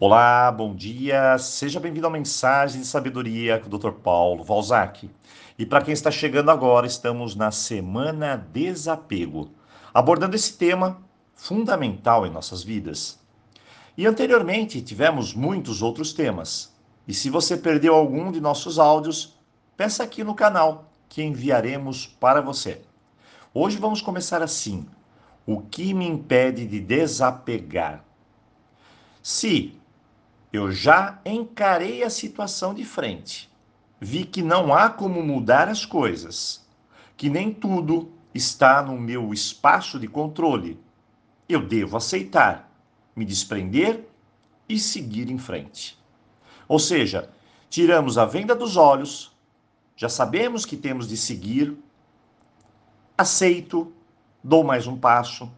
Olá, bom dia. Seja bem-vindo à mensagem de sabedoria com o Dr. Paulo Valzac. E para quem está chegando agora, estamos na semana desapego, abordando esse tema fundamental em nossas vidas. E anteriormente tivemos muitos outros temas. E se você perdeu algum de nossos áudios, peça aqui no canal que enviaremos para você. Hoje vamos começar assim: O que me impede de desapegar? Se eu já encarei a situação de frente. Vi que não há como mudar as coisas, que nem tudo está no meu espaço de controle. Eu devo aceitar, me desprender e seguir em frente. Ou seja, tiramos a venda dos olhos, já sabemos que temos de seguir, aceito, dou mais um passo,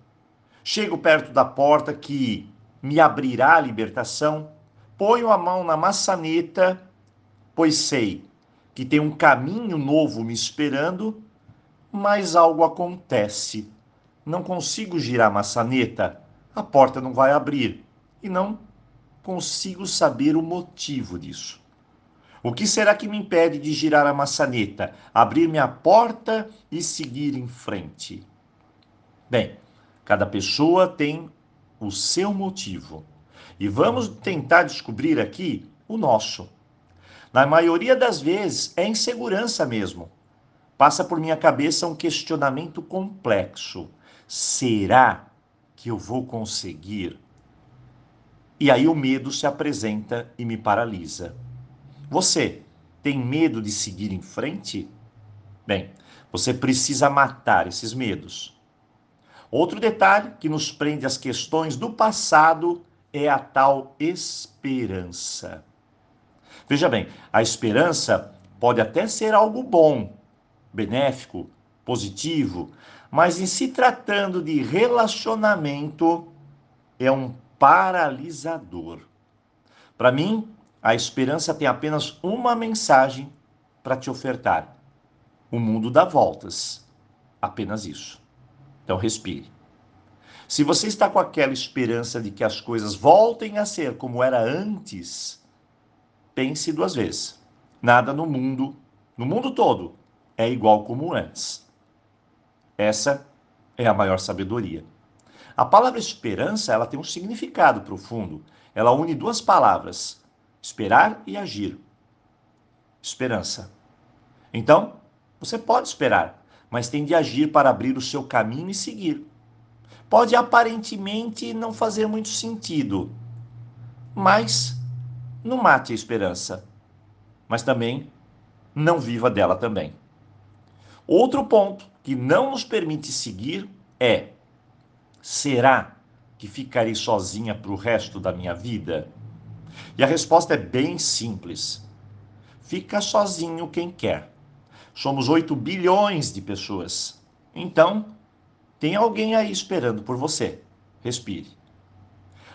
chego perto da porta que me abrirá a libertação Ponho a mão na maçaneta, pois sei que tem um caminho novo me esperando, mas algo acontece. Não consigo girar a maçaneta, a porta não vai abrir e não consigo saber o motivo disso. O que será que me impede de girar a maçaneta, abrir minha porta e seguir em frente? Bem, cada pessoa tem o seu motivo. E vamos tentar descobrir aqui o nosso. Na maioria das vezes é insegurança mesmo. Passa por minha cabeça um questionamento complexo. Será que eu vou conseguir? E aí o medo se apresenta e me paralisa. Você tem medo de seguir em frente? Bem, você precisa matar esses medos. Outro detalhe que nos prende às questões do passado é a tal esperança. Veja bem, a esperança pode até ser algo bom, benéfico, positivo, mas em se tratando de relacionamento, é um paralisador. Para mim, a esperança tem apenas uma mensagem para te ofertar: o mundo dá voltas. Apenas isso. Então, respire. Se você está com aquela esperança de que as coisas voltem a ser como era antes, pense duas vezes. Nada no mundo, no mundo todo, é igual como antes. Essa é a maior sabedoria. A palavra esperança, ela tem um significado profundo. Ela une duas palavras: esperar e agir. Esperança. Então, você pode esperar, mas tem de agir para abrir o seu caminho e seguir pode aparentemente não fazer muito sentido, mas não mate a esperança, mas também não viva dela também. Outro ponto que não nos permite seguir é: será que ficarei sozinha para o resto da minha vida? E a resposta é bem simples. Fica sozinho quem quer. Somos 8 bilhões de pessoas. Então, tem alguém aí esperando por você. Respire.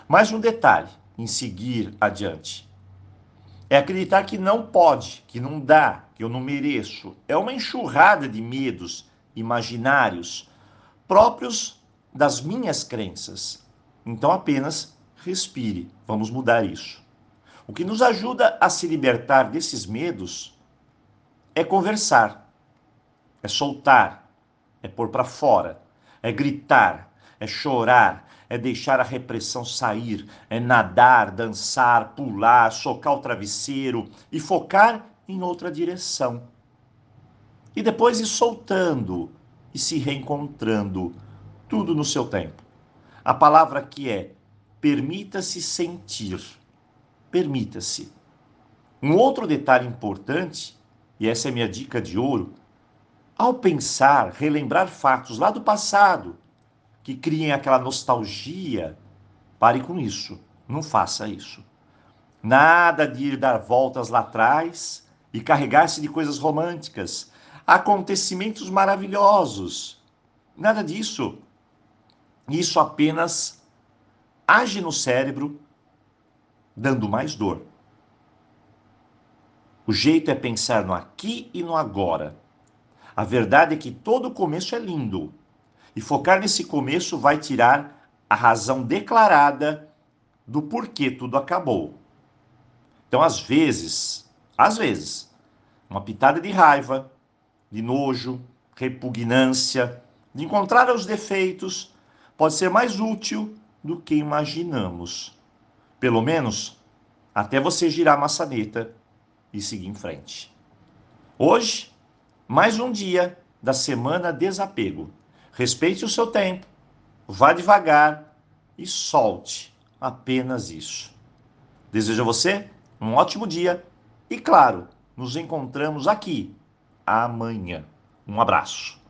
Mais um detalhe em seguir adiante. É acreditar que não pode, que não dá, que eu não mereço. É uma enxurrada de medos imaginários próprios das minhas crenças. Então apenas respire. Vamos mudar isso. O que nos ajuda a se libertar desses medos é conversar, é soltar, é pôr para fora é gritar, é chorar, é deixar a repressão sair, é nadar, dançar, pular, socar o travesseiro e focar em outra direção. E depois ir soltando e se reencontrando, tudo no seu tempo. A palavra aqui é permita-se sentir. Permita-se. Um outro detalhe importante, e essa é minha dica de ouro, ao pensar, relembrar fatos lá do passado que criem aquela nostalgia, pare com isso. Não faça isso. Nada de ir dar voltas lá atrás e carregar-se de coisas românticas, acontecimentos maravilhosos. Nada disso. Isso apenas age no cérebro, dando mais dor. O jeito é pensar no aqui e no agora a verdade é que todo começo é lindo. E focar nesse começo vai tirar a razão declarada do porquê tudo acabou. Então, às vezes, às vezes, uma pitada de raiva, de nojo, repugnância, de encontrar os defeitos, pode ser mais útil do que imaginamos. Pelo menos até você girar a maçaneta e seguir em frente. Hoje, mais um dia da semana desapego. Respeite o seu tempo, vá devagar e solte apenas isso. Desejo a você um ótimo dia e, claro, nos encontramos aqui amanhã. Um abraço.